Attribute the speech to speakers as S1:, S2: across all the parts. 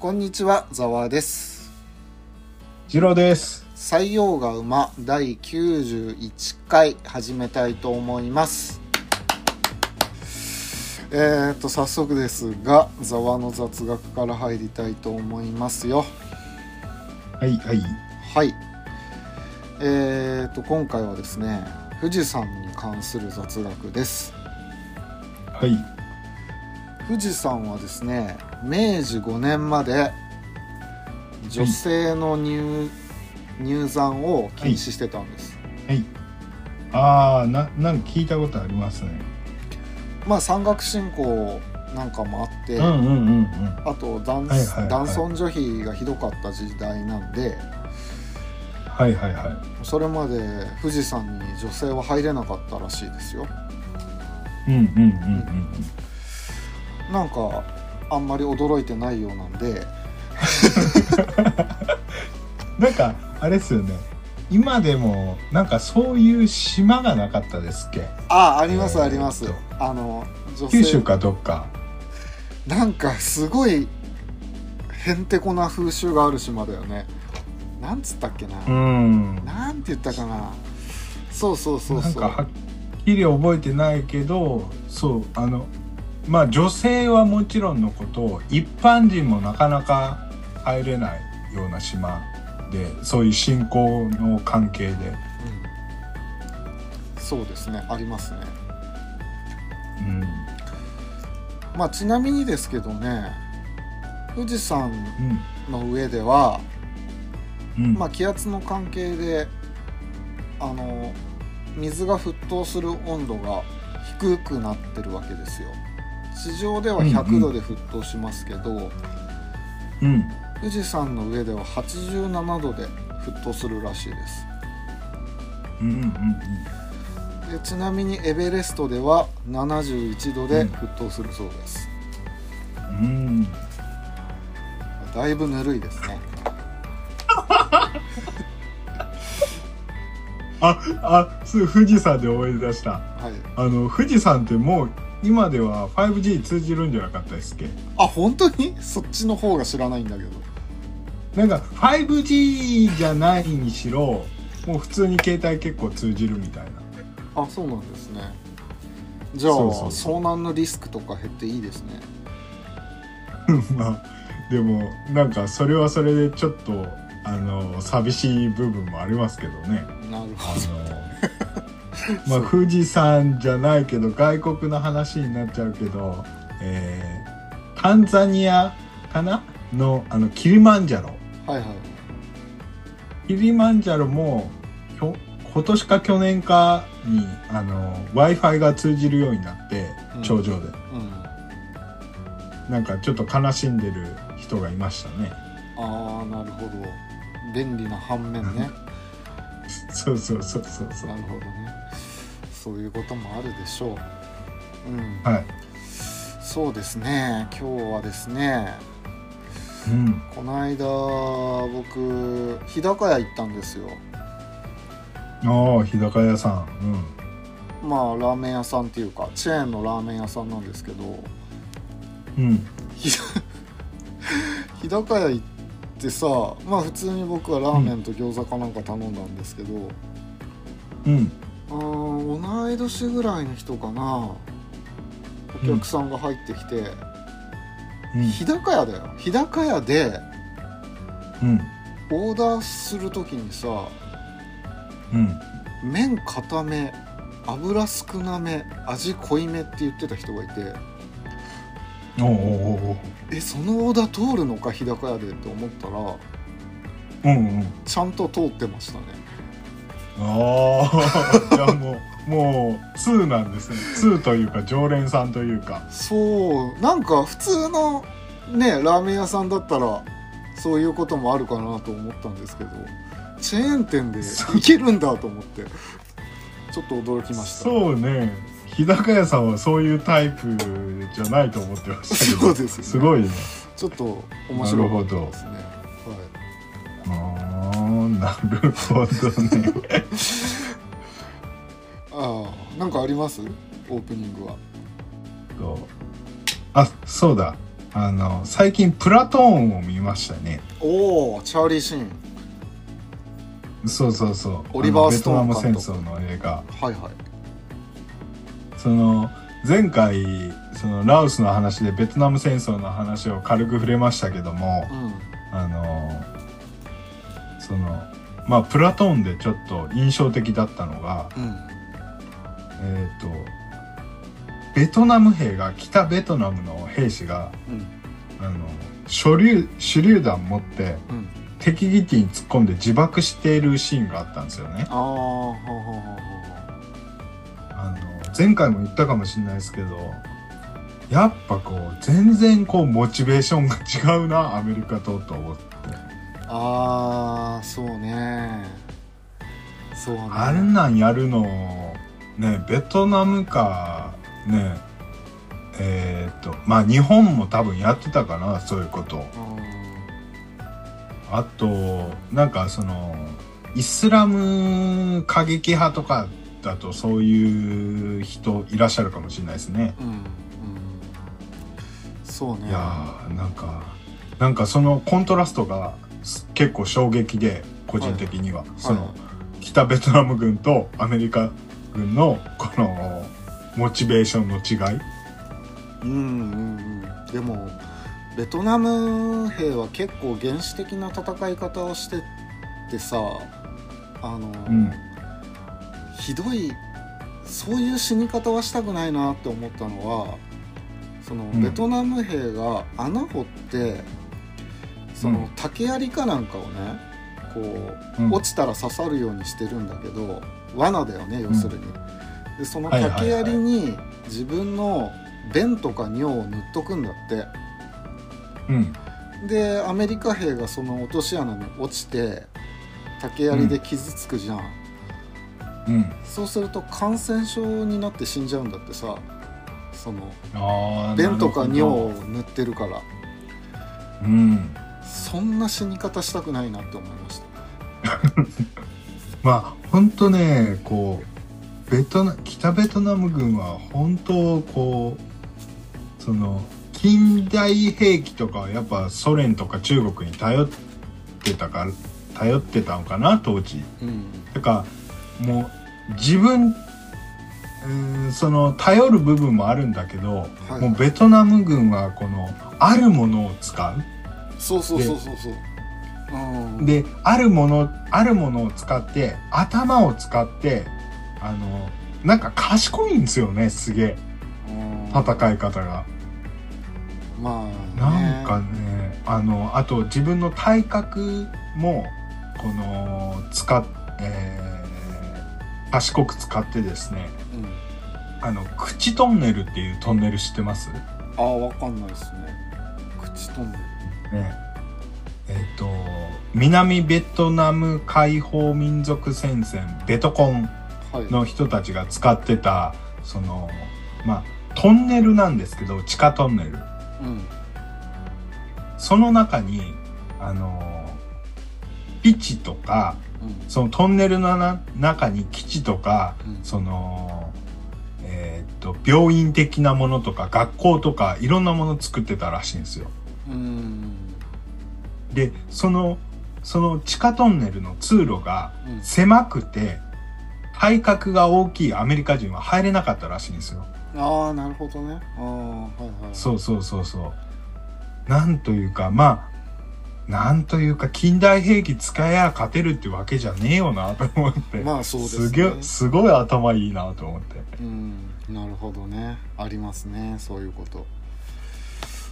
S1: こんにちは、ざわです。
S2: 次郎です。
S1: 採用が馬第91回始めたいと思います。えーと、早速ですが、ざわの雑学から入りたいと思いますよ。
S2: はいはい。
S1: はい。えーと、今回はですね、富士山に関する雑学です。
S2: はい。
S1: 富士山はですね明治5年まで女性の入,、入山を禁止してたんです、
S2: はい。ああ、な、なんか聞いたことありますね。
S1: まあ山岳信仰なんかもあって、
S2: うんうんうんうん。
S1: あと男,、
S2: はいはいはい
S1: 男尊女卑がひどかった時代なんで
S2: はいはいはい。
S1: それまで富士山に女性は入れなかったらしいですよ
S2: うんうんうん
S1: なんかあんまり驚いてないようなんで
S2: うん。なんか、あれですよね。今でも、なんかそういう島がなかったですっけ？
S1: あああります
S2: えー
S1: あります、
S2: と
S1: あの女
S2: 九州
S1: 性
S2: かどっか。
S1: なんかすごいへんてこな風習がある島だよねなんつったっけな、
S2: うん。
S1: なんて言ったかなそうそうそうそう
S2: なんかはっきり覚えてないけど、そう、あの、まあ女性はもちろんのこと、一般人もなかなか入れないような島で、そういう信仰の関係で。
S1: うんそうですねありますね
S2: うん。
S1: まあちなみにですけどね富士山
S2: うん。
S1: の上では、
S2: うん。
S1: まあ、気圧の関係であの水が沸騰する温度が低くなってるわけですよ地上では100度で沸騰しますけど、
S2: うん。
S1: 富士山の上では87度で沸騰するらしいです
S2: うんうんうん
S1: でちなみにエベレストでは71度で沸騰するそうです、
S2: うん。うん。
S1: だいぶぬるいですね
S2: あ、あ、すぐ富士山で思い出した。
S1: はい
S2: あの、富士山ってもう、今では 5G 通じるんじゃなかったですっけ？
S1: あ本当に？そっちの方が知らないんだけど。
S2: なんか 5G じゃないにしろもう普通に携帯結構通じるみたいな。
S1: あそうなんですね。じゃあ遭難のリスクとか減っていいですね。
S2: まあでもなんかそれはそれでちょっとあの寂しい部分もありますけどね。
S1: なる
S2: あ
S1: ほど。
S2: の まあ富士山じゃないけど外国の話になっちゃうけど、えータンザニアかな？のあのキリマンジャロ。
S1: はいはい。
S2: キリマンジャロも今年か去年かにあの w i f i が通じるようになって
S1: うん。
S2: 頂上で、
S1: うん。
S2: なんかちょっと悲しんでる人がいましたね。
S1: ああなるほど。便利な反面ね。
S2: そうそうそうそうそう。
S1: なるほどねそういうこともあるでしょう。うん。
S2: はい、
S1: そうですね。今日はですね
S2: うん、
S1: この間僕日高屋行ったんですよ。
S2: ああ日高屋さん。
S1: まあラーメン屋さんっていうかチェーンのラーメン屋さんなんですけど
S2: うん。
S1: 日高屋行ってさまあ普通に僕はラーメンと餃子かなんか頼んだんですけど、
S2: うん
S1: あー同い年ぐらいの人かな。お客さんが入ってきて、
S2: うん。
S1: 日高屋だよ。日高屋で
S2: うん。
S1: オーダーする時にさ
S2: うん。
S1: 麺固め油少なめ味濃いめって言ってた人がいて。
S2: おうお
S1: えそのオーダー通るのか日高屋でって思ったら
S2: うんうん。
S1: ちゃんと通ってましたね
S2: ああ じゃあもうもう2なんですね。2というか常連さんというか。
S1: そう。なんか普通のねラーメン屋さんだったらそういうこともあるかなと思ったんですけど。チェーン店でいけるんだと思ってちょっと驚きました。
S2: そうね。日高屋さんはそういうタイプじゃないと思ってましたけど。
S1: そうですよね。
S2: すごいね。
S1: ちょっと面白かったですね。
S2: ああなるほどね
S1: はい、ああなんかあります？オープニングは。
S2: そうあそうだ。あの最近プラトーンを見ましたね。
S1: おおチャーリー・シーン。
S2: そうそうそう。
S1: オリバーストーン
S2: ベトナム戦争の映画。
S1: はいはい。
S2: その前回そのラオスの話でベトナム戦争の話を軽く触れましたけども
S1: うん。
S2: あのそのまあプラトーンでちょっと印象的だったのが
S1: うん。
S2: えっ、とベトナム兵が北ベトナムの兵士が
S1: うん。
S2: あの手榴手榴弾持って
S1: うん。
S2: 敵基地に突っ込んで自爆しているシーンがあったんですよね。
S1: あ
S2: の前回も言ったかもしれないですけどやっぱこう全然こうモチベーションが違うなアメリカとと思って
S1: ああそうね。そうね。
S2: あんなんやるのねベトナムかねえーっとまあ日本も多分やってたかなそういうこと。
S1: うん。
S2: あとなんかそのイスラム過激派とかだとそういう人いらっしゃるかもしれないですね。
S1: うんうん。そうね。
S2: いやーなんかなんかそのコントラストがす結構衝撃で個人的には、その、
S1: はい。
S2: 北ベトナム軍とアメリカ軍のこのモチベーションの違い。
S1: うんうんうん。でもベトナム兵は結構原始的な戦い方をしてってさあの、
S2: うん。
S1: ひどいそういう死に方はしたくないなって思ったのはその、
S2: うん。
S1: ベトナム兵が穴掘ってその、
S2: うん
S1: 竹槍かなんかをねこう、
S2: うん。
S1: 落ちたら刺さるようにしてるんだけど罠だよね要するに。でその竹槍に自分の便とか尿を塗っとくんだって。
S2: うん。
S1: でアメリカ兵がその落とし穴に落ちて竹槍で傷つくじゃん、
S2: うん。
S1: そうすると感染症になって死んじゃうんだってさ。その便とか尿を塗ってるから。
S2: うん
S1: そんな死に方したくないなって思いました
S2: まあ本当ねこうベトナ北ベトナム軍は本当こうその近代兵器とかはやっぱソ連とか中国に頼ってたから頼ってたのかな当時。
S1: うん
S2: だからもう自分うーんその頼る部分もあるんだけど、
S1: はい
S2: もうベトナム軍はこのあるものを使う。
S1: そうそうそうそうそう。うん。
S2: であるものあるものを使って頭を使ってあのなんか賢いんですよねすげえ。
S1: うん。
S2: 戦い方が、
S1: まあ、
S2: なんかねあのあと自分の体格もこの使っ、えー賢く使ってですね
S1: うん、
S2: あの口トンネルっていうトンネル知ってます？
S1: ああわかんないですね。口トンネル
S2: ね。えっ、と南ベトナム解放民族戦線ベトコン
S1: はい。
S2: の人たちが使ってたそのまあトンネルなんですけど地下トンネル。
S1: うん。
S2: その中にあの基地とか
S1: うん。
S2: そのトンネルのな中に基地とか
S1: うん。
S2: そのえーっと病院的なものとか学校とかいろんなもの作ってたらしいんですよ。
S1: うん
S2: でそのその地下トンネルの通路が
S1: うん
S2: 狭くて体格が大きいアメリカ人は入れなかったらしいんですよ。
S1: ああなるほどねああはいはい
S2: そうそうそうそう。なんというか、まあ、なんというか、近代兵器使えや勝てるってわけじゃねえよなと思って。
S1: まあそうですね
S2: げえ、すごい頭いいなと思って。
S1: うんなるほどねありますねそういうこと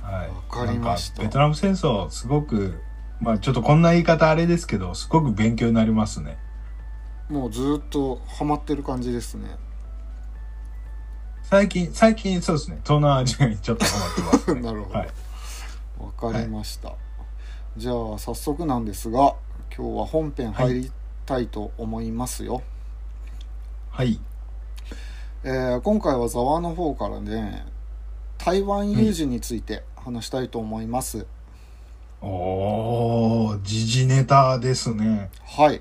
S2: はい。
S1: わかりました
S2: ベトナム戦争、すごく、まあちょっとこんな言い方あれですけど、すごく勉強になりますね。
S1: もうずーっとハマってる感じですね
S2: 最近、最近そうですね、東南アジアにちょっとハマってます、ね。
S1: なるほど
S2: はい。
S1: わかりました、じゃあ早速なんですが今日は本編入りたいと思いますよ、
S2: はい。
S1: えー今回はザワの方からね台湾有事について話したいと思います、
S2: おー、時事ネタですね。
S1: はい。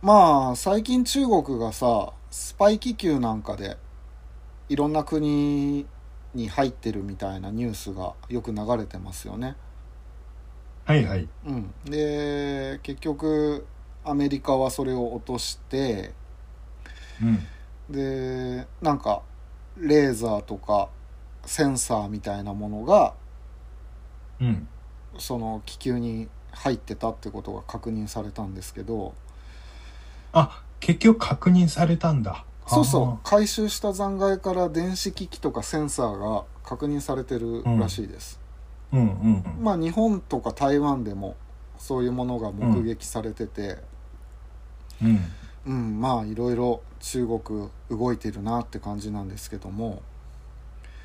S1: まあ最近中国がさスパイ気球なんかでいろんな国に入ってるみたいなニュースがよく流れてますよね。
S2: はいはい。
S1: うん、で結局アメリカはそれを落として
S2: うん。
S1: でなんかレーザーとかセンサーみたいなものが
S2: うん
S1: その気球に入ってたってことが確認されたんですけど
S2: あ結局確認されたんだ。
S1: そうそう。回収した残骸から電子機器とかセンサーが確認されてるらしいです、
S2: ううんうんうん。
S1: まあ日本とか台湾でもそういうものが目撃されてて、
S2: うん。
S1: うん、まあいろいろ中国動いてるなって感じなんですけども。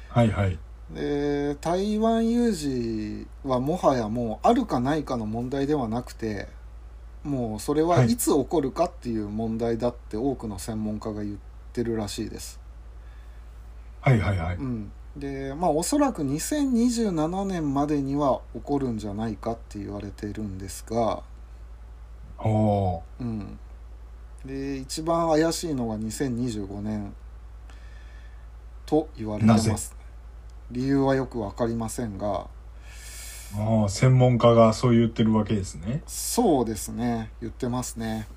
S2: はいはい
S1: で台湾有事はもはやもうあるかないかの問題ではなくてもうそれはいつ起こるかっていう問題だって多くの専門家が言ってるらしいです。
S2: はいはいはい。
S1: うん、でまあおそらく2027年までには起こるんじゃないかって言われているんですが、
S2: おお
S1: うん、で一番怪しいのが2025年と言われてます理由はよく分かりませんが
S2: ああ専門家がそう言ってるわけですね。
S1: そうですね。言ってますね。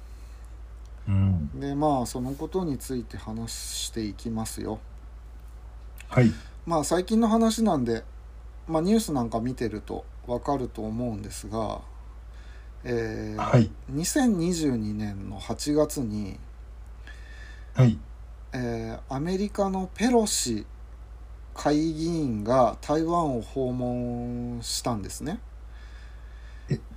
S2: うん。
S1: でまあそのことについて話していきますよ。
S2: はい。
S1: まあ最近の話なんで、まあ、ニュースなんか見てると分かると思うんですが、えー
S2: はい。
S1: 2022年の8月に、
S2: はい。
S1: えーアメリカのペロシ下院議員が台湾を訪問したんですね。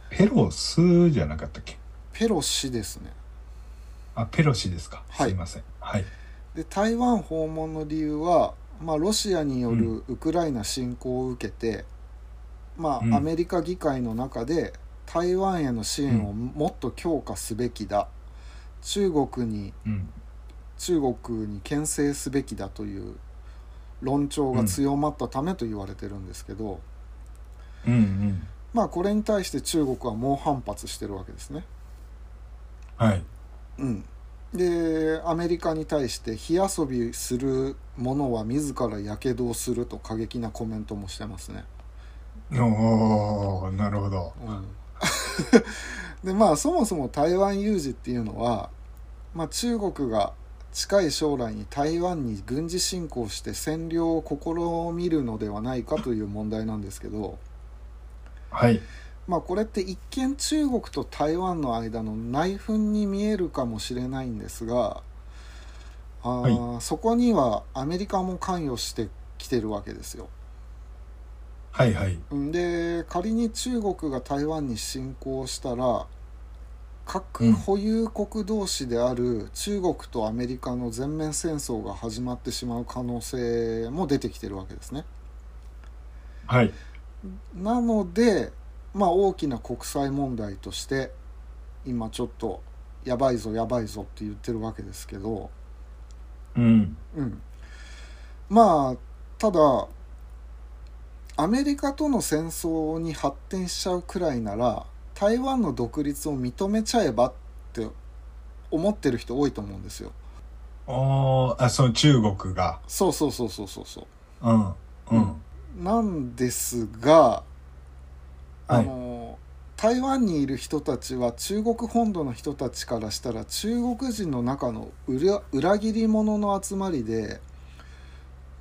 S2: ペロスじゃなかったっけ？
S1: ペロシですね。
S2: あペロシですか、
S1: はい。
S2: すいません。はい。
S1: で台湾訪問の理由は、まあ、ロシアによるウクライナ侵攻を受けて、まあ
S2: うん。
S1: アメリカ議会の中で台湾への支援をもっと強化すべきだ、中国に
S2: うん。
S1: 中国に牽制すべきだという論調が強まったためと言われてるんですけど、
S2: うんうん。
S1: まあこれに対して中国は猛反発してるわけですね。
S2: はい。
S1: うん、でアメリカに対して火遊びする者は自らやけどをすると過激なコメントもしてますね。
S2: おおなるほど。
S1: うん、でまあそもそも台湾有事っていうのは、まあ、中国が近い将来に台湾に軍事侵攻して占領を試みるのではないかという問題なんですけど、
S2: はい。
S1: まあ、これって一見中国と台湾の間の内紛に見えるかもしれないんですがあー、そこにはアメリカも関与してきてるわけですよ。
S2: はいはい。
S1: うんで仮に中国が台湾に侵攻したら
S2: う
S1: 核
S2: ん。
S1: 保有国同士である中国とアメリカの全面戦争が始まってしまう可能性も出てきてるわけですね。
S2: はい。
S1: なので、まあ、大きな国際問題として今ちょっとやばいぞやばいぞって言ってるわけですけど、
S2: うん。
S1: うん、まあただアメリカとの戦争に発展しちゃうくらいなら台湾の独立を認めちゃえばって思ってる人多いと思うんですよ。
S2: おーあその中国が
S1: そうそうそうそうそうそう。
S2: うんうん
S1: なんですが、
S2: はい
S1: あの台湾にいる人たちは中国本土の人たちからしたら中国人の中の裏裏切り者の集まりで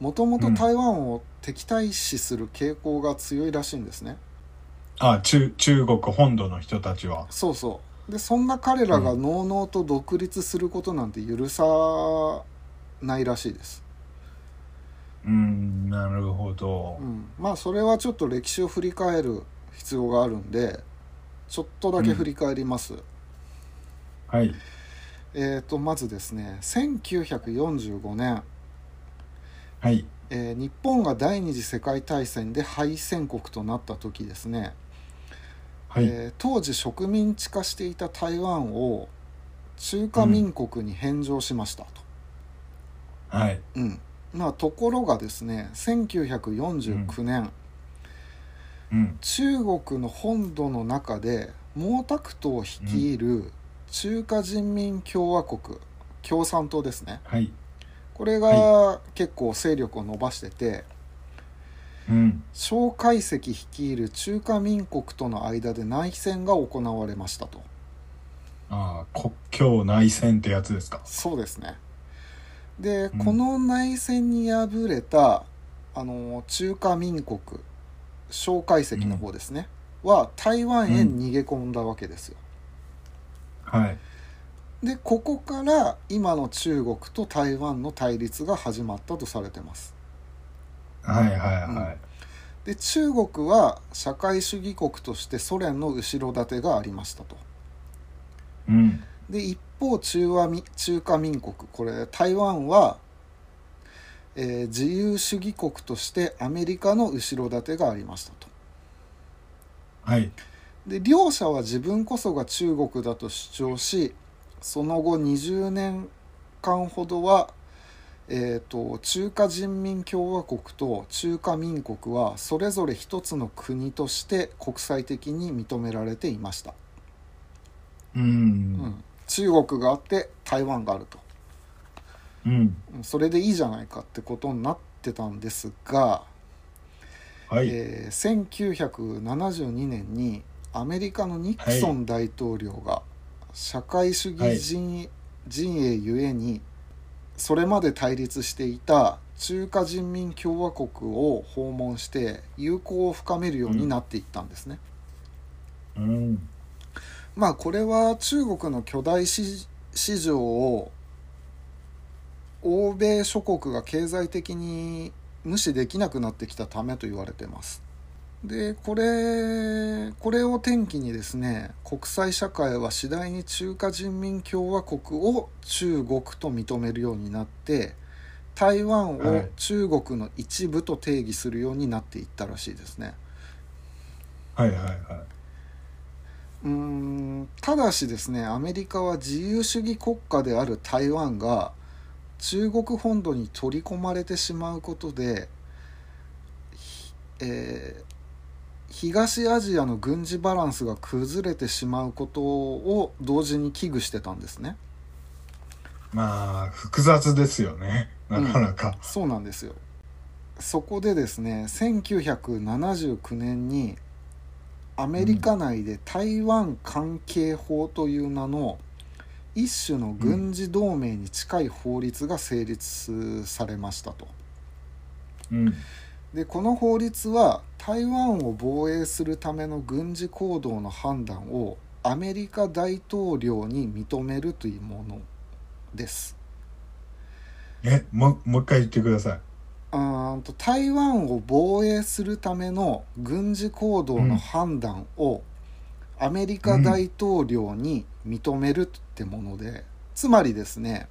S1: もともと台湾を敵対視する傾向が強いらしいんですね。
S2: あ中中国本土の人たちは。
S1: そうそう。でそんな彼らがのうのうと独立することなんて許さないらしいです。
S2: うんなるほど。
S1: うん、まあそれはちょっと歴史を振り返る必要があるんでちょっとだけ振り返ります、
S2: はい。
S1: えーとまずですね1945年、
S2: はい。
S1: えー日本が第二次世界大戦で敗戦国となった時ですね、
S2: はい、
S1: えー当時植民地化していた台湾を中華民国に返上しましたと、
S2: はい。
S1: うん。まあ、ところがですね1949年、
S2: うん。
S1: 中国の本土の中で毛沢東率いる中華人民共和国、共産党ですね。
S2: はい。
S1: これが結構勢力を伸ばしてて
S2: うん
S1: 蒋介石率いる中華民国との間で内戦が行われましたと。
S2: ああ国境内戦ってやつですか。
S1: そうですね。で、
S2: うん。
S1: この内戦に敗れたあの中華民国蒋介石の方ですね、は台湾へ逃げ込んだわけですよ、
S2: はい。
S1: でここから今の中国と台湾の対立が始まったとされてます
S2: はいはいはい。
S1: で中国は社会主義国としてソ連の後ろ盾がありましたと。
S2: うん。
S1: で一方中和み中華民国。これ台湾は、えー自由主義国としてアメリカの後ろ盾がありましたと。
S2: はい。
S1: で両者は自分こそが中国だと主張しその後20年間ほどは、えー、と中華人民共和国と中華民国はそれぞれ一つの国として国際的に認められていました、
S2: うん。
S1: うん、中国があって台湾があると。
S2: うん。
S1: うん。それでいいじゃないかってことになってたんですが、
S2: はい、
S1: えー1972年にアメリカのニクソン大統領が社会主義陣,、陣営ゆえにそれまで対立していた中華人民共和国を訪問して友好を深めるようになっていったんですね。
S2: うん
S1: まあこれは中国の巨大市市場を欧米諸国が経済的に無視できなくなってきたためと言われてます。でこれこれを転機にですね国際社会は次第に中華人民共和国を中国と認めるようになって台湾を
S2: はい
S1: 中国の一部と定義するようになっていったらしいですね。
S2: はいはいは
S1: うーんただしですねアメリカは自由主義国家である台湾が中国本土に取り込まれてしまうことで、ひえー東アジアの軍事バランスが崩れてしまうことを同時に危惧してたんですね。
S2: いまあ複雑ですよね。なかなか、
S1: そうなんですよ。そこでですね1979年にアメリカ内で台湾関係法という名の一種の軍事同盟に近い法律が成立されましたと。
S2: うん
S1: でこの法律は台湾を防衛するための軍事行動の判断をアメリカ大統領に認めるというものです。
S2: えもうもう一回言ってくださいう
S1: ーんと台湾を防衛するための軍事行動の判断をアメリカ大統領に認めるってもので、つまりですね、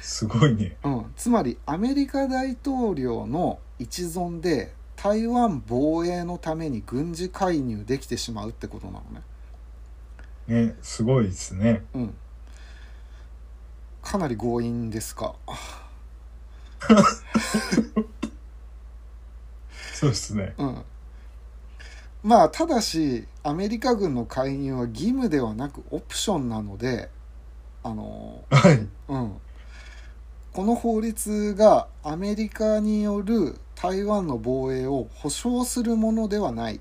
S2: すごいね
S1: うん、つまりアメリカ大統領の一存で台湾防衛のために軍事介入できてしまうってことなのね。
S2: ねすごいですね。
S1: うん、かなり強引ですか。
S2: そうですね。
S1: うん、まあただしアメリカ軍の介入は義務ではなくオプションなのであの、
S2: はい。
S1: うん、この法律がアメリカによる台湾の防衛を保障するものではない、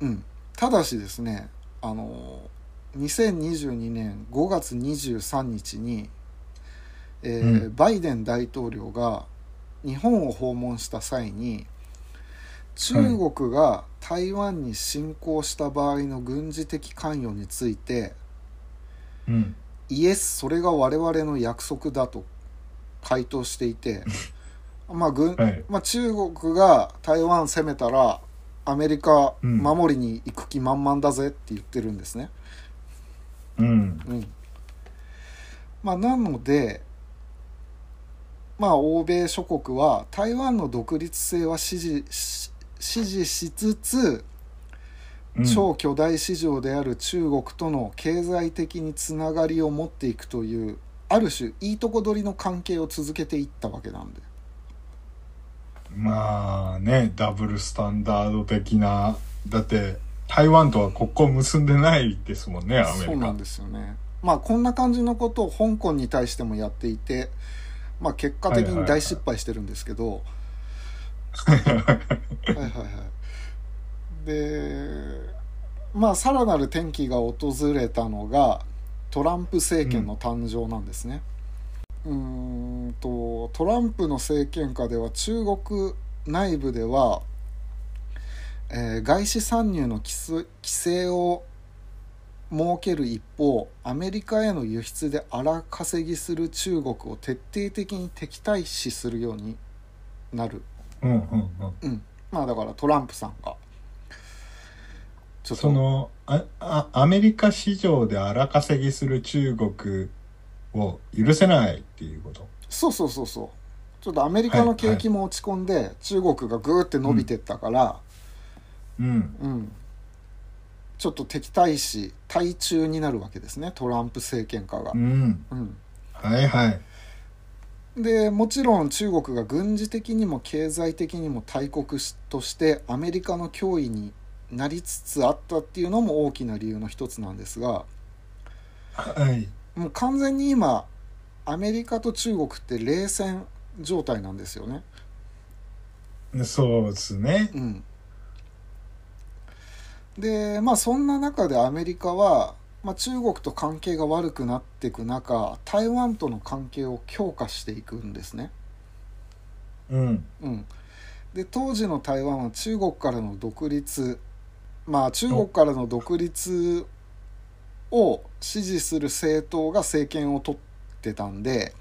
S1: うん、ただしですねあの2022年5月23日に、えー
S2: う
S1: バイデン大統領が日本を訪問した際に中国が台湾に侵攻した場合の軍事的関与について
S2: うん。
S1: イエスそれが我々の約束だと回答していて まあ軍、
S2: はい。
S1: まあ、中国が台湾攻めたらアメリカ
S2: うん。
S1: 守りに行く気満々だぜって言ってるんですね。
S2: うん。
S1: うん。まあ、なのでまあ欧米諸国は台湾の独立性は支持し支持しつつ
S2: うん。
S1: 超巨大市場である中国との経済的につながりを持っていくというある種いいとこ取りの関係を続けていったわけなんで
S2: まあねダブルスタンダード的なだって台湾とは国交結んでないですもんねアメリカ。
S1: そうなんですよね。まあこんな感じのことを香港に対してもやっていてまあ結果的に大失敗してるんですけど、はいはいはい。でまあさらなる転機が訪れたのがトランプ政権の誕生なんですね。うーんとトランプの政権下では中国内部では、えー外資参入の規制規制を設ける一方アメリカへの輸出で荒稼ぎする中国を徹底的に敵対視するようになる。
S2: うんうんうん。
S1: うん。まあだからトランプさんが
S2: そのああアメリカ市場で荒稼ぎする中国を許せないっていうこと。
S1: そうそうそうそう。ちょっとアメリカの景気も落ち込んで、中国がグーって伸びてったから、
S2: うん。
S1: うん。ちょっと敵対視対中になるわけですねトランプ政権下が。
S2: う。ん。
S1: うん。
S2: はいはい。
S1: でもちろん中国が軍事的にも経済的にも大国しとしてアメリカの脅威になりつつあったっていうのも大きな理由の一つなんですが
S2: はい
S1: もう完全に今アメリカと中国って冷戦状態なんですよね。
S2: そうですね。
S1: うん、でまあそんな中でアメリカは、まあ、中国と関係が悪くなっていく中台湾との関係を強化していくんですね。
S2: うん。
S1: うん、で当時の台湾は中国からの独立。まあ中国からの独立を支持する政党が政権を取ってたんで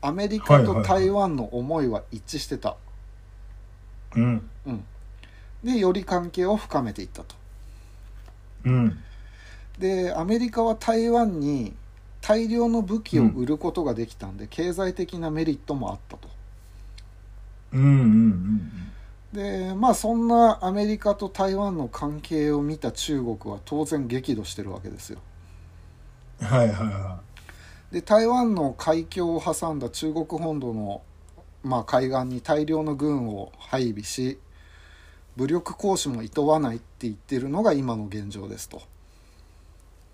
S1: アメリカと台湾の思いは一致してた。
S2: うん
S1: うん、でより関係を深めていったと。
S2: うん
S1: でアメリカは台湾に大量の武器を売ることができたんで、経済的なメリットもあったと。
S2: うんうんうん
S1: でまあそんなアメリカと台湾の関係を見た中国は当然激怒してるわけですよ。
S2: うんはいはいは
S1: で台湾の海峡を挟んだ中国本土の、まあ、海岸に大量の軍を配備し武力行使も厭わないって言ってるのが今の現状ですと。
S2: い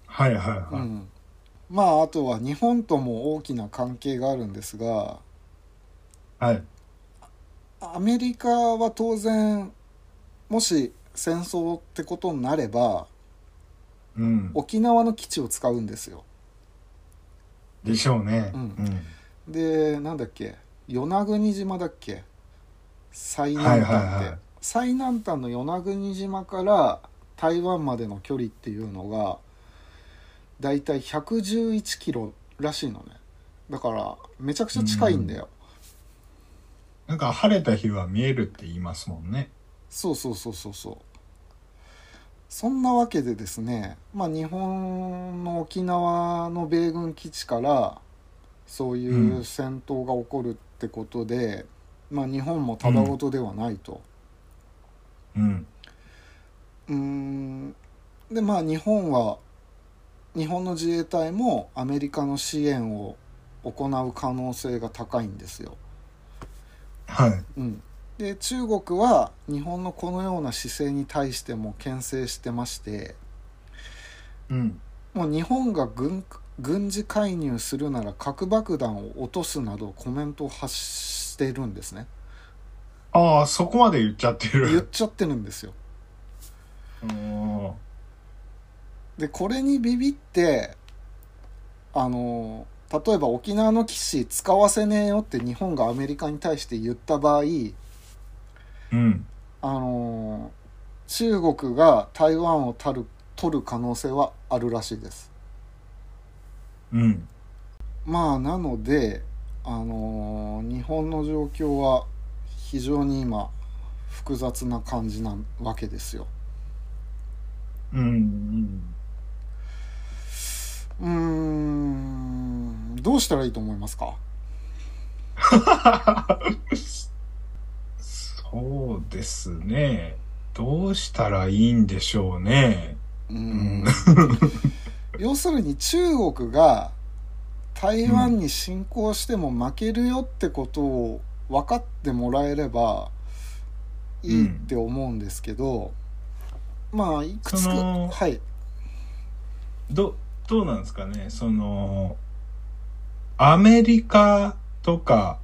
S2: はいはいはい
S1: うん、まああとは日本とも大きな関係があるんですが
S2: はい
S1: アメリカは当然もし戦争ってことになれば
S2: うん。
S1: 沖縄の基地を使うんですよ。
S2: でしょうね。
S1: うん。でなんだっけ？与那国島だっけ？最
S2: はい
S1: 南端って、
S2: はいはい。
S1: 最南端の与那国島から台湾までの距離っていうのがだいたい111キロらしいのね。だからめちゃくちゃ近いんだよ、
S2: なんか晴れた日は見えるって言いますもんね。
S1: そうそうそうそう。そうそんなわけでですねまあ日本の沖縄の米軍基地からそういう戦闘が起こるってことで、まあ日本もただごとではないと。
S2: うん。
S1: うーん。でまあ日本は日本の自衛隊もアメリカの支援を行う可能性が高いんですよ。
S2: はい。
S1: うん、で中国は日本のこのような姿勢に対しても牽制してまして
S2: うん。
S1: もう日本が軍軍事介入するなら核爆弾を落とすなどコメントを発してるんですね。
S2: ああそこまで言っちゃって
S1: 言っ
S2: る
S1: ちゃってるんですよ。
S2: うん
S1: でこれにビビってあの例えば沖縄の基地使わせねえよって日本がアメリカに対して言った場合
S2: うん。
S1: あの中国が台湾を取る取る可能性はあるらしいです。
S2: うん。
S1: まあなのであの日本の状況は非常に今複雑な感じなわけですよ。
S2: うん。うん。
S1: うーんどうしたらいいと思いますか？
S2: そうですね。どうしたらいいんでしょうね。
S1: う
S2: うん。ん
S1: 要するに中国が台湾に侵攻しても負けるよってことを分かってもらえればいいって思うんですけど、まあいくつかはい。
S2: どどうなんですかね。そのアメリカとか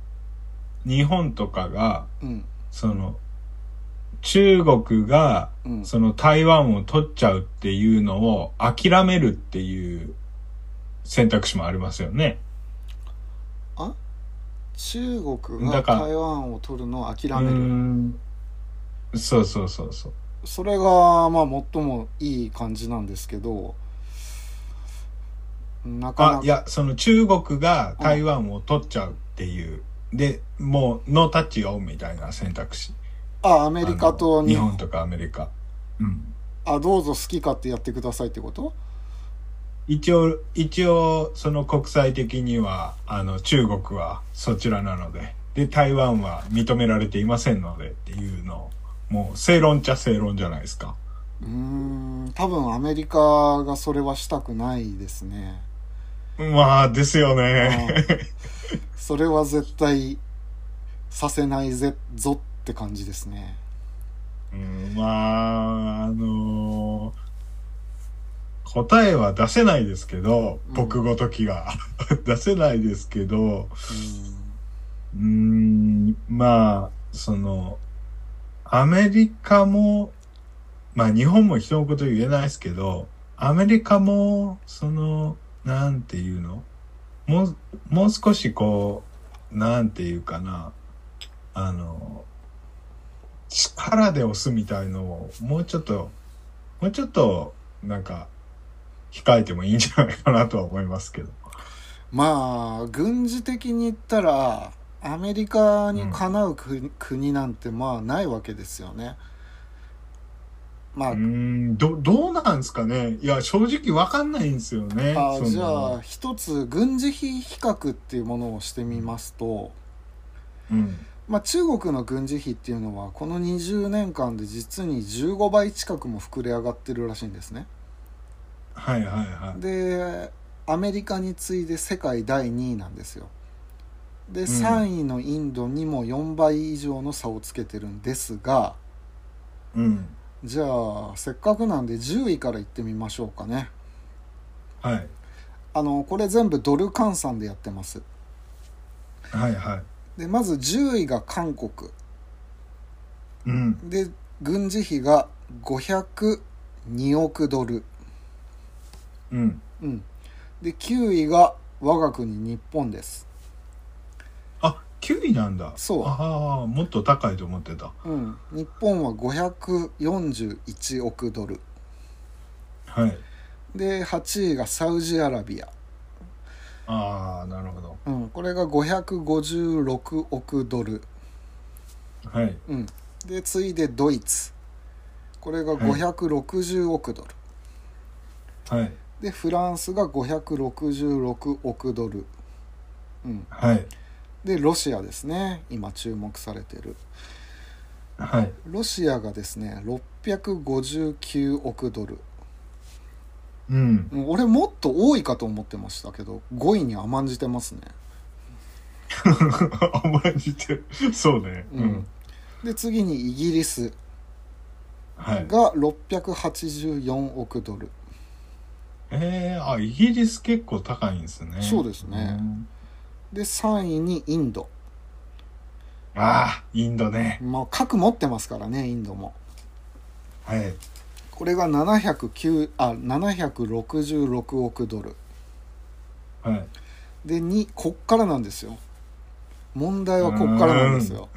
S2: 日本とかが
S1: うん
S2: その、中国が、
S1: うん
S2: その台湾を取っちゃうっていうのを諦めるっていう選択肢もありますよね。
S1: 中国が台湾を取るのを諦
S2: う
S1: める
S2: ん。そうそうそうそう。
S1: それがまあ最もいい感じなんですけどなかなか、
S2: あいや、その中国が台湾を取っちゃうっていう。で、もうノータッチオンみたいな選択肢。
S1: あアメリカと日
S2: 日本とかアメリカ。うん。
S1: あどうぞ好き勝手やってくださいってこと？
S2: 一応、一応、その国際的には、あの、中国はそちらなので、で、台湾は認められていませんのでっていうのを、もう正論っちゃ正論じゃないですか。
S1: うーん多分アメリカがそれはしたくないですね
S2: まあ、ですよね。
S1: それは絶対させないぜぞって感じですね
S2: うん、まあ、あの答えは出せないですけど、
S1: うん
S2: 僕ごときが。出せないですけど、
S1: うん
S2: ん、まあ、その、アメリカも、まあ日本も人のこと言えないですけど、アメリカも、その、なんていうの？もう、もう少しこう、なんていうかな、あの、力で押すみたいのを、もうちょっと、もうちょっと、なんか、控えてもいいんじゃないかなとは思いますけど。
S1: まあ軍事的に言ったらアメリカにかなう国,、国なんてまあないわけですよね。まあ
S2: うーん、ど、どうなんですかねいや、正直わかんないんですよね。
S1: あじゃあ一つ軍事費比較っていうものをしてみますと、
S2: うん。
S1: まあ、中国の軍事費っていうのはこの20年間で実に15倍近くも膨れ上がってるらしいんですね
S2: はいはいはい。
S1: でアメリカに次いで世界第2位なんですよで3位のインドにも4倍以上の差をつけてるんですが
S2: うん。
S1: じゃあせっかくなんで10位からいってみましょうかね
S2: はい。
S1: あのこれ全部ドル換算でやってます
S2: はいはい。
S1: でまず10位が韓国
S2: うん。
S1: で軍事費が502億ドル
S2: うん。
S1: うんで9位が我が国日本です
S2: あ、9位なんだ。
S1: そう
S2: ああ、もっと高いと思ってた。
S1: うん日本は541億ドル
S2: はい。
S1: で8位がサウジアラビア、
S2: ああ、なるほど。
S1: うん、これが556億ドル、
S2: はい。
S1: うん、で次いでドイツこれが560億ドル、
S2: はい。
S1: でフランスが566億ドル、うん、
S2: はい。
S1: でロシアですね今注目されてる
S2: はい。
S1: ロシアがですね659億ドル、
S2: うん。
S1: うん俺もっと多いかと思ってましたけど5位に甘んじてますね
S2: 甘んじてる。そうね。
S1: うん。で次にイギリス
S2: はい。
S1: が684億ドル
S2: ええあ、イギリス結構高いんですね。
S1: そうですね
S2: ん
S1: で3位にインド
S2: ああ、インドね。
S1: まあ核持ってますからねインドも
S2: はい。
S1: これが709あ766億ドル
S2: はい。
S1: で2こっからなんですよ問題はこっからなんですよ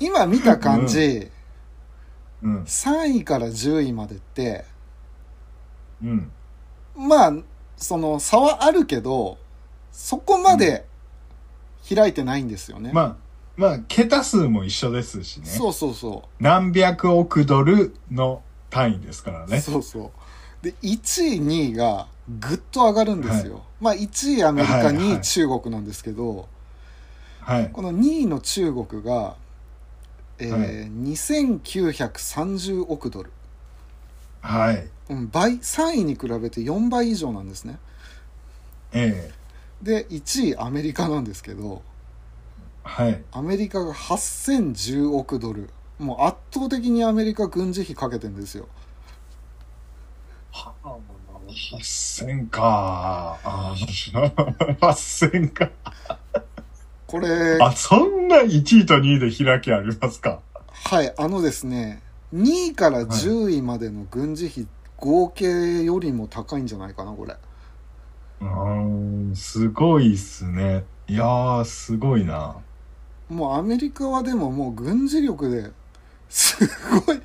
S1: 今見た感じ、
S2: うん。
S1: 3位から10位までって
S2: うん。
S1: まあその差はあるけどそこまで開いてないんですよね、
S2: まあ、まあ、桁数も一緒ですしね。
S1: そうそうそ
S2: 何百億ドルの単位ですから
S1: う、
S2: ね。
S1: そうそう。で1位2位がぐっと上がるんですよ、まあ1位アメリカ
S2: はいはい
S1: 2位中国なんですけど、
S2: はい。
S1: この2位の中国が、えー
S2: はい。
S1: 2930億ドル、
S2: はい。
S1: うん、倍3位に比べて4倍以上なんですね。
S2: ええ
S1: で1位アメリカなんですけど
S2: はい。
S1: アメリカが8010億ドルもう圧倒的にアメリカ軍事費かけてんですよ
S2: 8000か。あー8000か。
S1: これ
S2: あ、そんな1位と2位で開きありますか？
S1: はいあのですね2位から10位までの軍事費合計よりも高いんじゃないかなこれ
S2: うーん、すごいっすね。いやー、すごいな。
S1: もうアメリカはでももう軍事力ですごい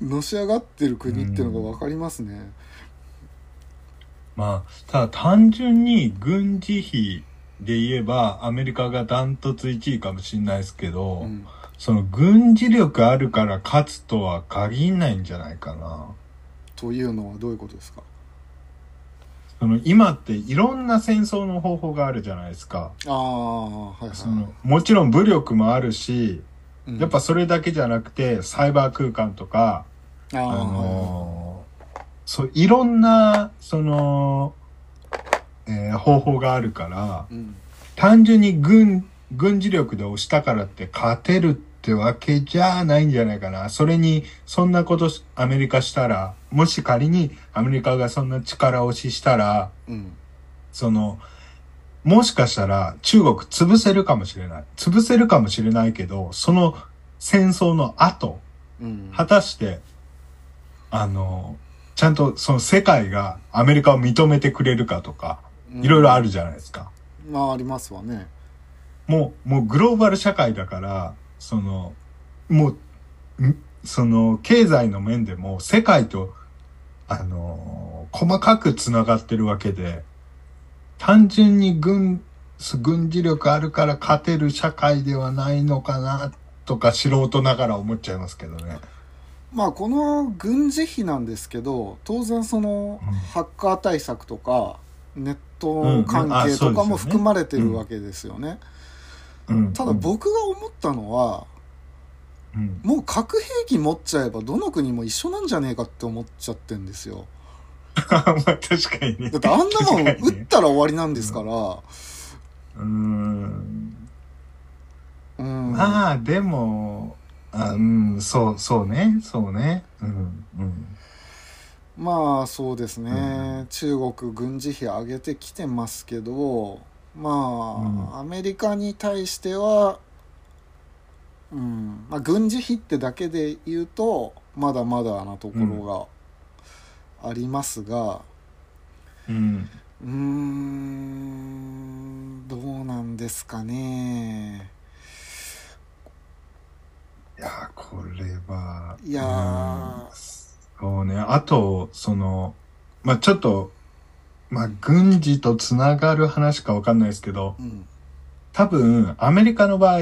S1: のし上がってる国っていうのが分かりますね。
S2: まあ、ただ単純に軍事費で言えば、アメリカがダントツ1位かもしれないですけど、
S1: うん、
S2: その軍事力あるから勝つとは限んないんじゃないかな。
S1: というのはどういうことですか？
S2: その今っていろんな戦争の方法があるじゃないですか。
S1: ああはいはい。
S2: そのもちろん武力もあるし、
S1: うん
S2: やっぱそれだけじゃなくて、サイバー空間とか、
S1: あー
S2: あのーそう、いろんな、その、えー方法があるから、
S1: はいうん
S2: 単純に軍、軍事力で押したからって勝てるってわけじゃないんじゃないかな。それに、そんなことしアメリカしたら、もし仮にアメリカがそんな力押ししたら、
S1: うん
S2: その、もしかしたら中国潰せるかもしれない。潰せるかもしれないけど、その戦争の後、
S1: うん
S2: 果たして、あの、ちゃんとその世界がアメリカを認めてくれるかとか、いろいろあるじゃないですか。
S1: まあありますわね。
S2: もう、もうグローバル社会だから、その、もう、んその、経済の面でも世界と、あの、細かく繋がってるわけで、単純に軍、軍事力あるから勝てる社会ではないのかな、とか素人ながら思っちゃいますけどね。
S1: まあこの軍事費なんですけど当然その
S2: うん
S1: ハッカー対策とかネット関係とかも含まれてるわけですよね。
S2: うん。
S1: ただ僕が思ったのは
S2: うん、
S1: もう核兵器持っちゃえばどの国も一緒なんじゃねえかって思っちゃってんですよ。
S2: まあ確かにね
S1: だってあんなもん
S2: 確かにね
S1: 撃ったら終わりなんですから。
S2: うーん。
S1: うん。
S2: まあ、でも、あうん、そう、そうね、そうね。うん、うん。
S1: まあそうですね、
S2: うん
S1: 中国軍事費上げてきてますけどまあ、
S2: うん
S1: アメリカに対しては、うんまあ、軍事費ってだけで言うとまだまだなところがありますが
S2: うん。
S1: うーんどうなんですかね
S2: いや、これは。
S1: いやー
S2: うんそうね。あと、その、まあちょっと、まあ軍事とつながる話かわかんないですけど、
S1: うん
S2: 多分、アメリカの場合、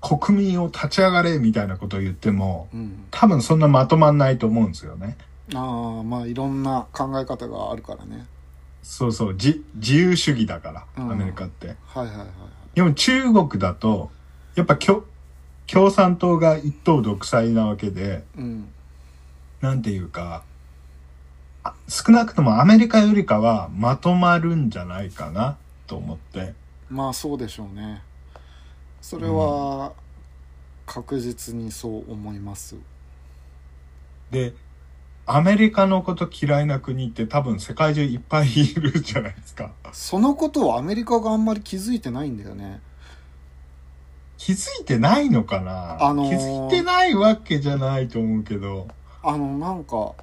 S2: 国民を立ち上がれみたいなことを言っても、
S1: うん。
S2: 多分そんなまとまんないと思うんですよね。
S1: ああまあいろんな考え方があるからね。
S2: そうそう、じ自由主義だから、
S1: うん。
S2: アメリカって。
S1: はいはいはいはい。
S2: でも中国だと、やっぱ共共産党が一党独裁なわけで、
S1: うん。
S2: なんていうか、あ少なくともアメリカよりかはまとまるんじゃないかなと思って。
S1: まあそうでしょうねそれは確実にそう思います
S2: で、アメリカのこと嫌いな国って多分世界中いっぱいいるじゃないですか。
S1: そのことをアメリカがあんまり気づいてないんだよね
S2: 気づいてないのかな、
S1: あのー
S2: 気づいてないわけじゃないと思うけど。
S1: あのなんか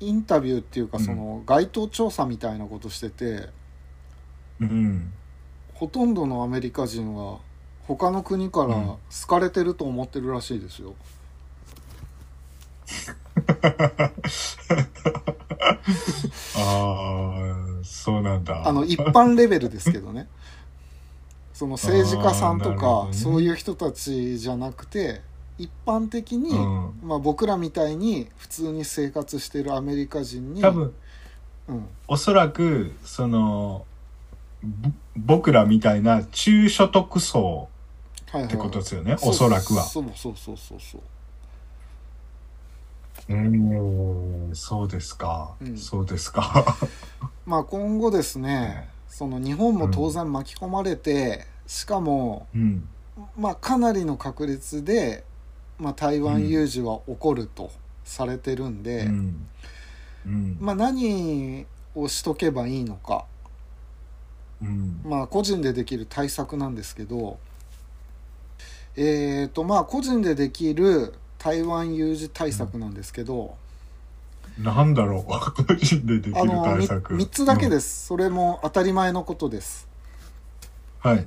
S1: インタビューっていうか
S2: うん。
S1: その街頭調査みたいなことしてて、
S2: うん。
S1: ほとんどのアメリカ人は他の国から
S2: うん。
S1: 好かれてると思ってるらしいですよ、
S2: ああ、そうなんだ。
S1: あの一般レベルですけどね。その政治家さんとか、
S2: ね。
S1: そういう人たちじゃなくて一般的に、
S2: うん。
S1: まあ、僕らみたいに普通に生活してるアメリカ人に
S2: 多分、
S1: うん、
S2: おそらく、その、ぼ僕らみたいな中所得層
S1: はいはい。
S2: ってことですよね、
S1: そう
S2: おそらくは。
S1: そうそうそうそうそう。
S2: うーん、そうですか、
S1: うん。
S2: そうですか。
S1: まあ今後ですねその日本も当然巻き込まれて、しかも
S2: うん。
S1: まあかなりの確率で、まあ、台湾有事は起こるとされてるんで、
S2: うん。うん。
S1: まあ何をしとけばいいのか。
S2: うん。
S1: まあ個人でできる対策なんですけどえーとまあ個人でできる台湾有事対策なんですけど、
S2: なんだろう。個人でできる
S1: あの
S2: 対策。
S1: 3, つだけです。す、それも当たり前のことです。
S2: はい。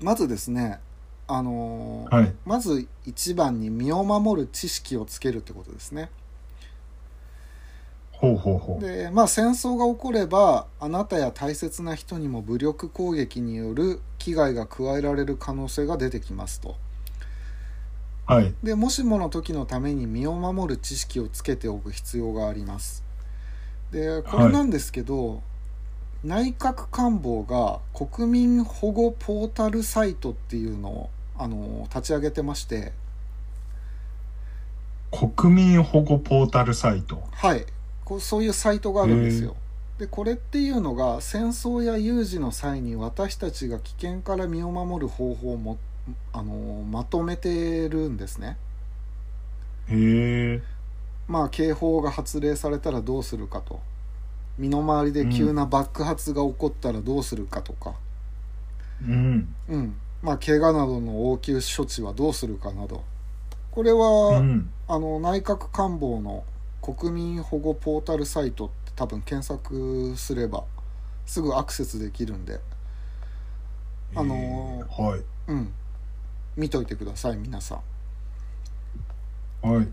S1: まずですねあのー
S2: はい。
S1: まず一番に身を守る知識をつけるってことですね。
S2: ほうほうほう。
S1: でまあ戦争が起こればあなたや大切な人にも武力攻撃による危害が加えられる可能性が出てきますと。
S2: はい。
S1: でもしもの時のために身を守る知識をつけておく必要があります。でこれなんですけど、内閣官房が国民保護ポータルサイトっていうのをあの立ち上げてまして。
S2: 国民保護ポータルサイト。
S1: はい。こうそういうサイトがあるんですよ。でこれっていうのが戦争や有事の際に私たちが危険から身を守る方法をもあのまとめてるんですね。
S2: へえ
S1: まあ警報が発令されたらどうするかと。身の回りで急な爆発が起こったらどうするかとか。
S2: うん。
S1: うんまあ怪我などの応急処置はどうするかなどこれは、
S2: うん。
S1: あの内閣官房の国民保護ポータルサイトって多分検索すればすぐアクセスできるんで。あの
S2: ーはい。
S1: うん。見といてください皆さん。
S2: はい。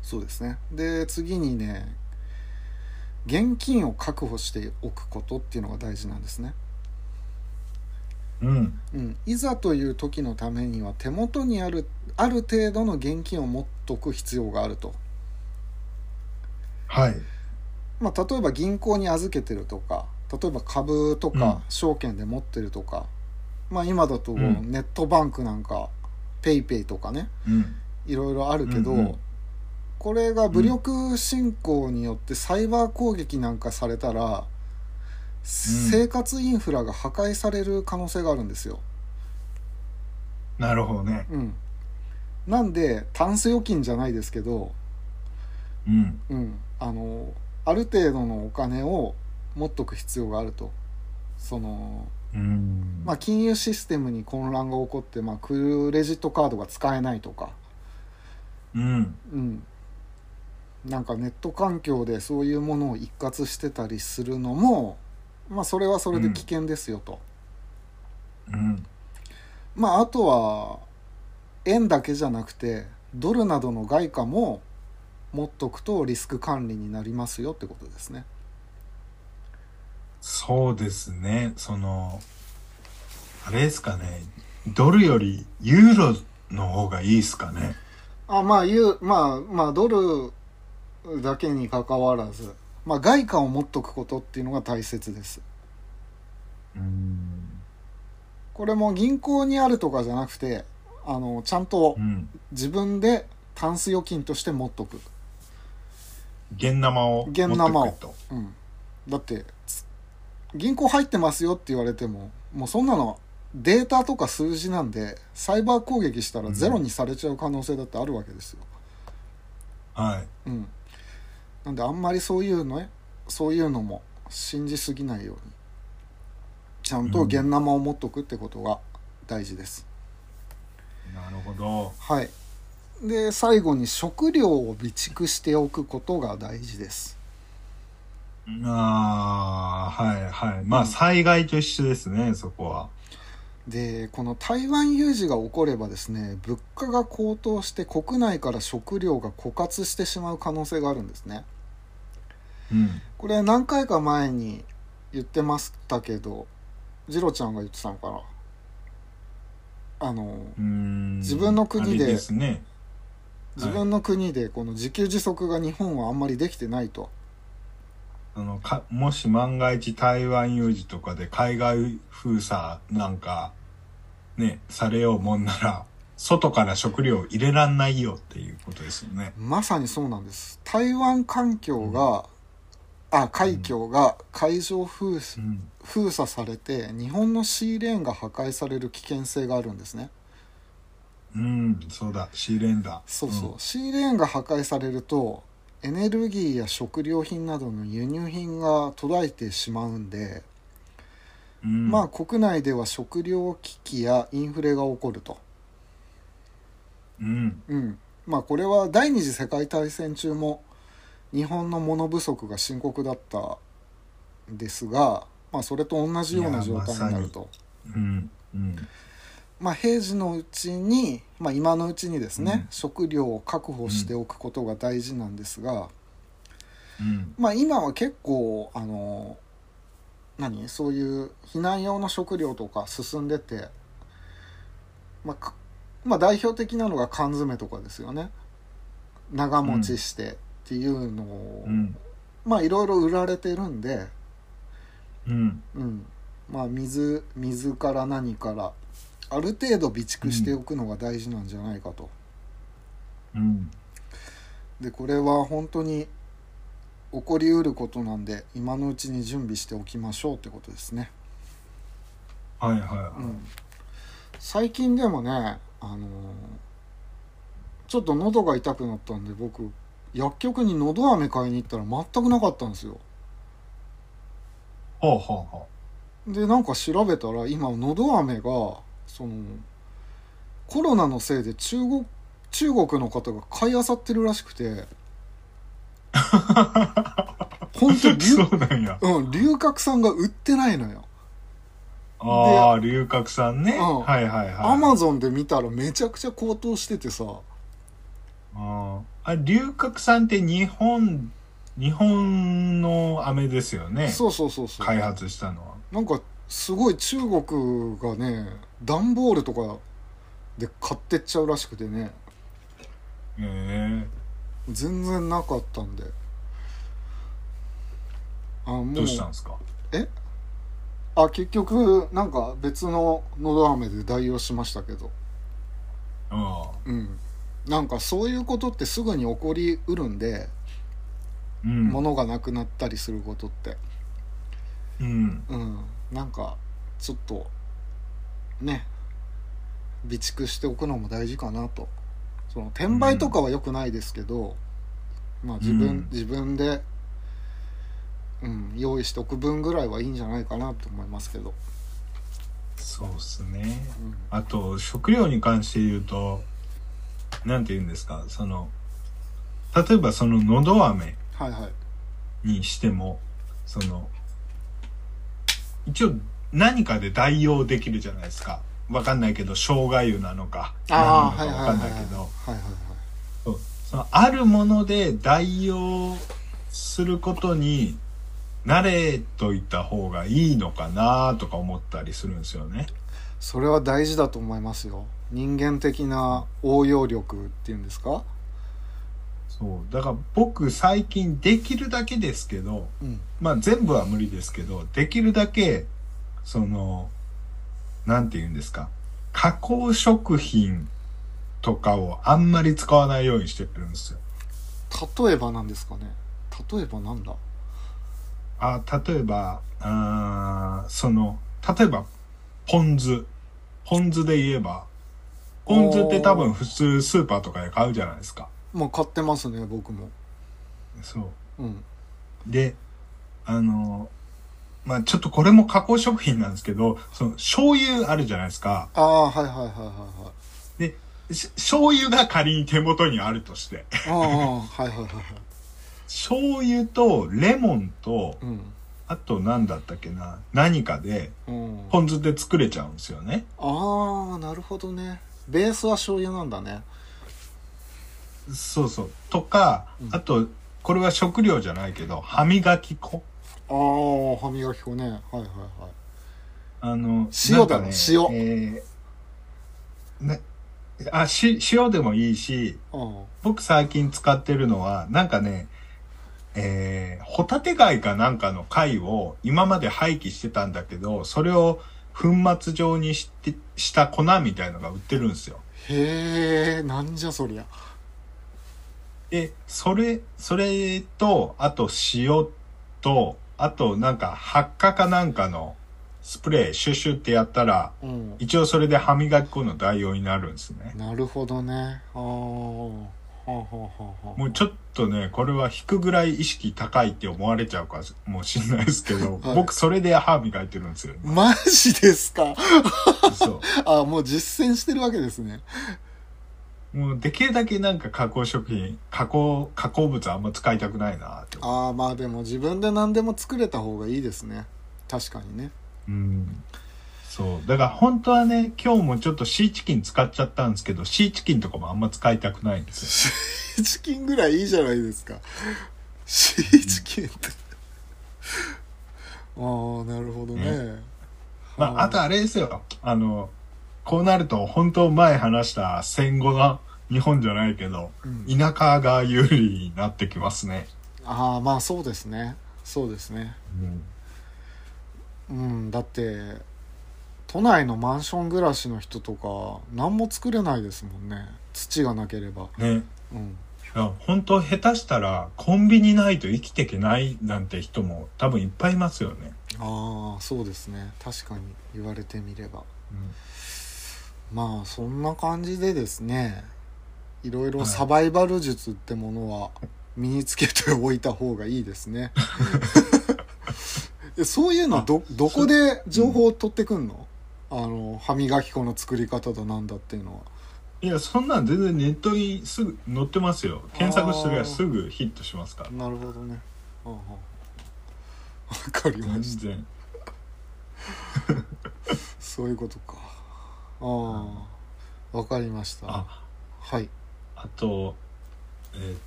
S1: そうですね。で次にね現金を確保しておくことっていうのが大事なんですね、
S2: うん。
S1: うん、いざという時のためには手元にあるある程度の現金を持っとく必要があると。
S2: はい。
S1: まあ、例えば銀行に預けてるとか例えば株とか証券で持ってるとか、まあ今だと
S2: ん。
S1: ネットバンクなんか、ペイペイとかね
S2: うん。
S1: いろいろあるけど、
S2: うんうん。
S1: これが武力侵攻によってサイバー攻撃なんかされたら、生活インフラが破壊される可能性があるんですよ。
S2: なるほどね。
S1: うん、なんでタンス預金じゃないですけど、
S2: うん。
S1: うん、あのある程度のお金を持っとく必要があると。その、
S2: うん。
S1: まあ、金融システムに混乱が起こって、まあ、クレジットカードが使えないとか、
S2: うん。
S1: うん、なんかネット環境でそういうものを一括してたりするのも、まあ、それはそれで危険ですよと、
S2: うん。
S1: まああとは円だけじゃなくてドルなどの外貨も持っとくとリスク管理になりますよってことですね。
S2: そうですね。そのあれですかね。ドルよりユーロの方がいいですかね。
S1: あまあいうまあまあドルだけにかかわらず、まあ、外貨を持っとくことっていうのが大切です。
S2: うん。
S1: これも銀行にあるとかじゃなくてあのちゃんと
S2: うん。
S1: 自分でタンス預金として持っとく、
S2: 現生を持って
S1: 現生を
S2: くと。
S1: うん、だってつ銀行入ってますよって言われてももうそんなのデータとか数字なんでサイバー攻撃したらゼロにされちゃう可能性だってあるわけですよ、
S2: はい。
S1: うん、なんであんまりそういうのねそういうのも信じすぎないようにちゃんと現生を持っとくってことが大事です、
S2: なるほど。
S1: はい。で最後に食料を備蓄しておくことが大事です。
S2: ああはいはい。まあ災害と一緒ですねそこは
S1: でこの台湾有事が起こればですね物価が高騰して国内から食料が枯渇してしまう可能性があるんですね。
S2: うん。
S1: これ何回か前に言ってましたけどジロちゃんが言ってたのかな？あの
S2: うん。
S1: 自分の国で
S2: ね。
S1: 自分の国でこの自給自足が日本はあんまりできてないと。
S2: あのかもし万が一台湾有事とかで海外封鎖なんかねされようもんなら外から食料入れらんないよっていうことですよね。
S1: まさにそうなんです。台湾環境が、あ海峡が海上封封鎖されて日本のシーレーンが破壊される危険性があるんですね。
S2: うんそうだ。シーレンダ
S1: そうそう、シーレーンが破壊されるとエネルギーや食料品などの輸入品が途絶えてしまうんで
S2: うん。
S1: まあ国内では食糧危機やインフレが起こると、
S2: うん。
S1: うん、まあこれは第二次世界大戦中も日本の物不足が深刻だったんですが、まあ、それと同じような状態になると。
S2: うん。うん。
S1: まあ、平時のうちに、まあ、今のうちにですね、
S2: うん。
S1: 食料を確保しておくことが大事なんですが、
S2: うん。
S1: まあ、今は結構あの何そういう避難用の食料とか進んでて、まあかまあ、代表的なのが缶詰とかですよね。長持ちしてっていうのを、
S2: うん。
S1: まあいろいろ売られてるんで、
S2: うん。
S1: うん。まあ、水水から何からある程度備蓄しておくのが大事なんじゃないかと。
S2: うん。
S1: でこれは本当に起こりうることなんで今のうちに準備しておきましょうってことですね、
S2: はいはいは
S1: うん、最近でもねあのーちょっと喉が痛くなったんで僕薬局に喉飴買いに行ったら全くなかったんですよ。
S2: いほうほうほ
S1: でなんか調べたら今喉飴がそのコロナのせいで中国中国の方が買い漁ってるらしくて 本当
S2: う
S1: 流
S2: そうなんや。
S1: うん、龍角散が売ってないのよ。
S2: ああ龍角散ね。
S1: うん。
S2: はいはいはい。
S1: アマゾンで見たらめちゃくちゃ高騰しててさ、
S2: あー。あ龍角散って日本日本の飴ですよね。
S1: そうそうそうそう。
S2: 開発したのは。
S1: なんかすごい中国がね、段ボールとかで買ってっちゃうらしくてね、
S2: へえ
S1: 全然なかったんで。あ、もう、
S2: どうしたんですか？
S1: あ、結局、なんか別ののど飴で代用しましたけど。うん。なんかそういうことってすぐに起こりうるんで、
S2: うん
S1: 物がなくなったりすることって。
S2: うん
S1: うん、なんかちょっとね備蓄しておくのも大事かなとその転売とかは良くないですけど、まあ自分、
S2: うん。
S1: 自分で、うん、用意しておく分ぐらいはいいんじゃないかなと思いますけど、
S2: そうっすね。
S1: うん、
S2: あと食料に関して言うとなんて言うんですか？その例えばそののど飴
S1: はいはい。
S2: にしてもその一応何かで代用できるじゃないですかわかんないけど生姜湯なのか
S1: ああ
S2: 何なのかわかんないけどそのあるもので代用することに慣れといた方がいいのかなとか思ったりするんですよね。
S1: それは大事だと思いますよ。人間的な応用力っていうんですか？
S2: そう。だから僕最近できるだけですけど
S1: うん。
S2: まあ全部は無理ですけどできるだけそのなんて言うんですか？加工食品とかをあんまり使わないようにしてるんですよ。
S1: 例えばなんですかね？例えばなんだ？
S2: あ例えばあーその例えばポン酢。ポン酢で言えばポン酢って多分普通スーパーとかで買うじゃないですか。
S1: もう買ってますね僕も。
S2: そう。
S1: うん。
S2: であのまあちょっとこれも加工食品なんですけどその醤油あるじゃないですか。
S1: ああはいはいはいはいはい
S2: でし醤油が仮に手元にあるとして。
S1: ああはいはいはいはい。
S2: 醤油とレモンと
S1: うん。
S2: あと何だったっけな何かで
S1: うん。
S2: ポン酢で作れちゃうんですよね。
S1: ああなるほどね。ベースは醤油なんだね。
S2: そうそう。とか
S1: うん、
S2: あと、これは食料じゃないけど、歯磨き粉。
S1: ああ歯磨き粉ね。はいはいはい。
S2: あの、
S1: 塩だろ
S2: なんか
S1: 塩。
S2: えーね、あ、し、塩でもいいし、
S1: あ
S2: 僕最近使ってるのは、なんかね、えー、ホタテ貝かなんかの貝を今まで廃棄してたんだけど、それを粉末状にして、した粉みたいのが売ってるんですよ。
S1: あへえなんじゃそりゃ。
S2: で、それ、それと、あと塩と、あとなんか発火かなんかのスプレーシュッシュってやったら、
S1: うん。
S2: 一応それで歯磨き粉の代用になるんですね。
S1: なるほどね。ああ
S2: もうちょっとねこれは引くぐらい意識高いって思われちゃうかもしれないですけど、
S1: はい。
S2: 僕それで歯磨いてるんですよ、
S1: マジですか？
S2: そ
S1: あもう実践してるわけですね。
S2: うもうできるだけなんか加工食品加工加工物あんま使いたくないなって
S1: ああまあでも自分で何でも作れた方がいいですね。確かにね。
S2: うん。そう。だから本当はね今日もちょっとシーチキン使っちゃったんですけどシーチキンとかもあんま使いたくないんですよ。
S1: シーチキンぐらいいいじゃないですか。シーチキンって。ああなるほどね。
S2: まあ、あとあれですよ。あの、こうなると、本当前話した戦後の日本じゃないけど、
S1: うん。
S2: 田舎が有利になってきますね。
S1: ああまあそうですね。そうですね。
S2: うん。
S1: うんだって都内のマンション暮らしの人とか何も作れないですもんね。土がなければ。
S2: ね。
S1: うん。
S2: いや本当下手したら、コンビニないと生きていけないなんて人も多分いっぱいいますよね。
S1: ああそうですね。確かに言われてみれば。
S2: うん
S1: まあそんな感じでですねいろい。ろサバイバル術ってものは身につけておいた方がいいですね。えそういうのどどこで情報を取ってくんの、あの歯磨き粉の作り方だなんだっていうのは。い
S2: や、そんなん全然ネットにすぐ載ってますよ。検索すればすぐヒットしますから。
S1: なるほどね。わかりま
S2: 全
S1: した。
S2: 然。
S1: そういうことかああわかりました。
S2: あ、
S1: はい。
S2: あと、えーっ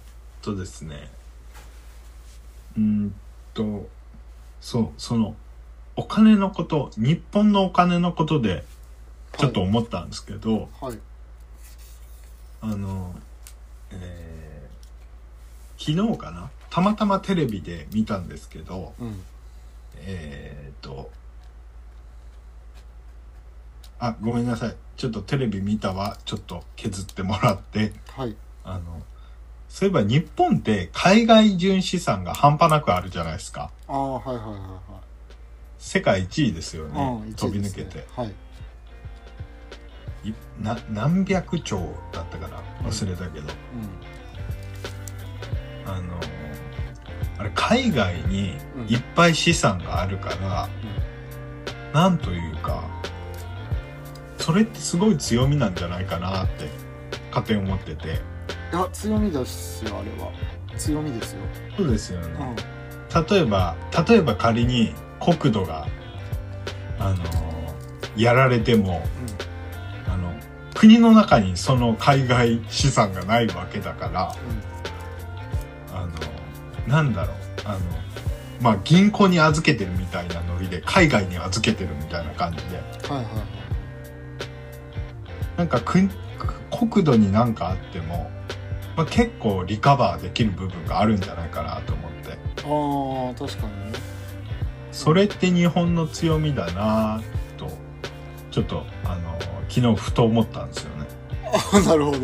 S2: とですね。うーんと、そう、その、お金のこと、日本のお金のことで、ちょっと思ったんですけど、
S1: はい。
S2: あの、えー昨日かな？たまたまテレビで見たんですけど、
S1: うん。
S2: えーっと、あ、ごめんなさい。ちょっとテレビ見たわ。ちょっと削ってもらって。
S1: はい
S2: あの、そういえば日本って海外純資産が半端なくあるじゃないですか。
S1: ああはいはいはいはい
S2: 世界1位ですよね。
S1: うん
S2: 飛び抜けて、
S1: ねはい
S2: いな。何百兆だったかな？忘れたけど。あの、あれ海外にいっぱい資産があるから、なんというか、それってすごい強みなんじゃないかなって勝手に思ってて。
S1: うんいや強みですよあれは。強みですよ。
S2: そうですよね。
S1: うん。
S2: 例えば例えば仮に国土があのやられてもあの国の中にその海外資産がないわけだからあのなんだろうあのまあ銀行に預けてるみたいなノリで海外に預けてるみたいな感じで。
S1: はいはいはい
S2: なんか国国土になんかあっても、まあ、結構リカバーできる部分があるんじゃないかなと思って。
S1: ああ確かにね。
S2: それって日本の強みだなとちょっとあの昨日ふと思ったんですよね。
S1: あなるほど。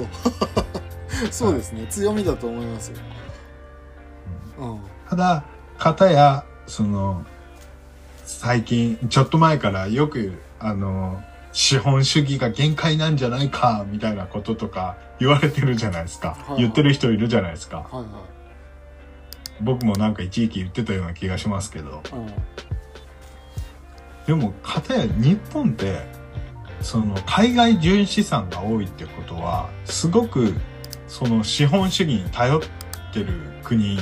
S1: そうですね、強みだと思いますよ。うん。
S2: ただ片やその最近ちょっと前からよくあの資本主義が限界なんじゃないかみたいなこととか言われてるじゃないですか、
S1: はいはい。
S2: 言ってる人いるじゃないですか。
S1: はいはい。
S2: 僕もなんか一時期言ってたような気がしますけど。
S1: うん。
S2: でも片や日本ってその海外純資産が多いってことはすごくその資本主義に頼ってる国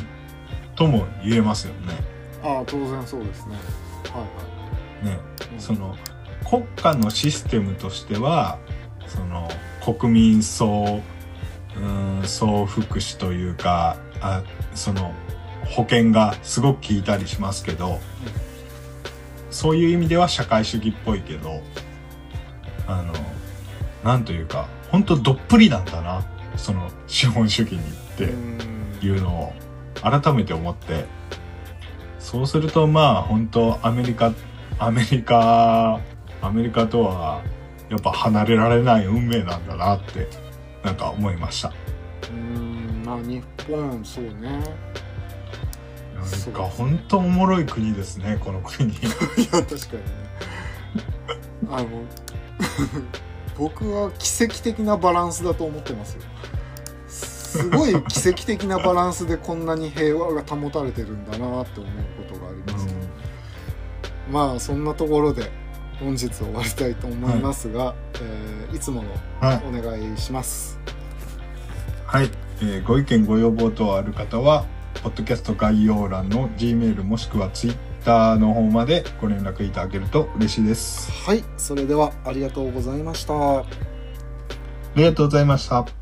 S2: とも言えますよね。
S1: ああ当然そうですね。はい
S2: ね
S1: はい、うん。
S2: その国家のシステムとしてはその国民総うん総福祉というかあその保険がすごく効いたりしますけど、そういう意味では社会主義っぽいけどあのなんというか本当どっぷりなんだなその資本主義にっていうのを改めて思って。そうするとまあ本当アメリカアメリカアメリカとはやっぱ離れられない運命なんだなってなんか思いました。
S1: うんまあ日本そうね。
S2: なんか本当おもろい国ですねこの国。
S1: いや確かにね。あの 僕は奇跡的なバランスだと思ってますよ。すごい奇跡的なバランスでこんなに平和が保たれてるんだなって思うことがあります、ねまあそんなところで本日終わりたいと思いますが、えーいつもの
S2: はい、
S1: お願いします。
S2: はい。えーご意見ご要望等ある方はポッドキャスト概要欄の G メールもしくは Twitter の方までご連絡いただけると嬉しいです。
S1: はい。それではありがとうございました。
S2: ありがとうございました